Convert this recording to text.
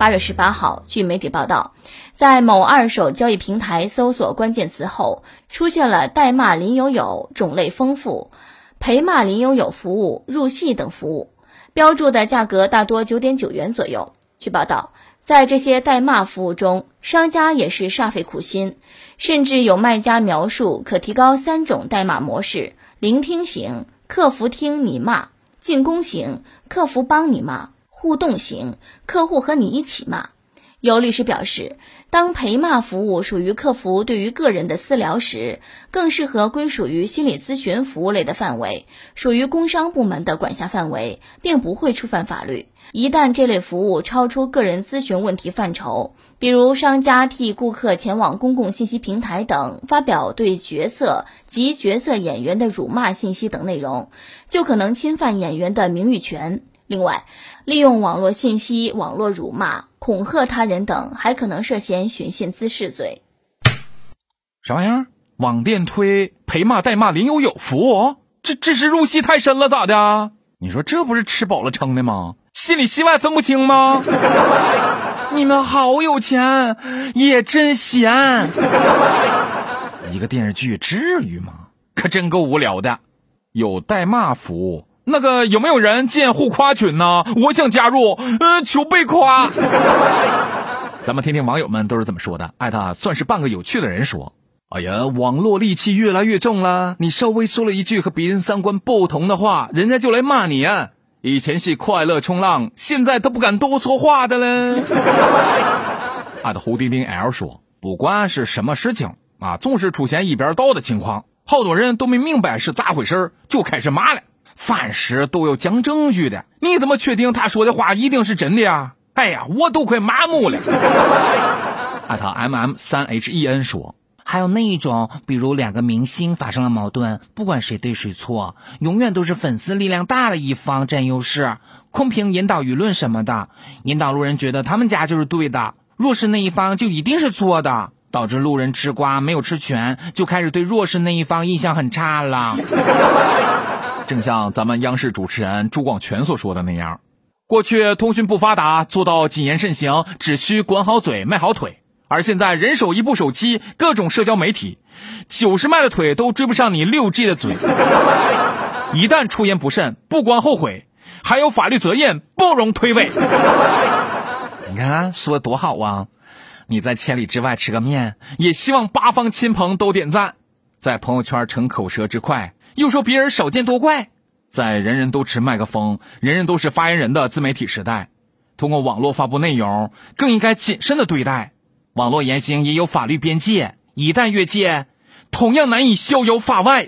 八月十八号，据媒体报道，在某二手交易平台搜索关键词后，出现了代骂林有有、种类丰富、陪骂林有有服务、入戏等服务，标注的价格大多九点九元左右。据报道，在这些代骂服务中，商家也是煞费苦心，甚至有卖家描述可提高三种代骂模式：聆听型、客服听你骂、进攻型、客服帮你骂。互动型客户和你一起骂，有律师表示，当陪骂服务属于客服对于个人的私聊时，更适合归属于心理咨询服务类的范围，属于工商部门的管辖范围，并不会触犯法律。一旦这类服务超出个人咨询问题范畴，比如商家替顾客前往公共信息平台等发表对角色及角色演员的辱骂信息等内容，就可能侵犯演员的名誉权。另外，利用网络信息、网络辱骂、恐吓他人等，还可能涉嫌寻衅滋事罪。啥玩意儿？网店推陪骂代骂林有有服务？这这是入戏太深了，咋的？你说这不是吃饱了撑的吗？心里戏外分不清吗？你们好有钱，也真闲。一个电视剧至于吗？可真够无聊的。有代骂服务。那个有没有人建互夸群呢？我想加入，呃，求被夸。咱们听听网友们都是怎么说的。艾特算是半个有趣的人说：“哎呀，网络戾气越来越重了，你稍微说了一句和别人三观不同的话，人家就来骂你啊。以前是快乐冲浪，现在都不敢多说话的了。”艾特胡丁丁 L 说：“不管是什么事情啊，总是出现一边倒的情况，好多人都没明白是咋回事，就开始骂了。”凡事都要讲证据的，你怎么确定他说的话一定是真的呀？哎呀，我都快麻木了。艾特 M M 三 H E N 说，还有那一种，比如两个明星发生了矛盾，不管谁对谁错，永远都是粉丝力量大的一方占优势，空评引导舆论什么的，引导路人觉得他们家就是对的，弱势那一方就一定是错的，导致路人吃瓜没有吃全，就开始对弱势那一方印象很差了。正像咱们央视主持人朱广权所说的那样，过去通讯不发达，做到谨言慎行，只需管好嘴、迈好腿；而现在人手一部手机，各种社交媒体，九十迈的腿都追不上你六 G 的嘴。一旦出言不慎，不光后悔，还有法律责任，不容推诿。你看说的多好啊！你在千里之外吃个面，也希望八方亲朋都点赞，在朋友圈逞口舌之快。又说别人少见多怪，在人人都持麦克风、人人都是发言人的自媒体时代，通过网络发布内容更应该谨慎的对待。网络言行也有法律边界，一旦越界，同样难以逍遥法外。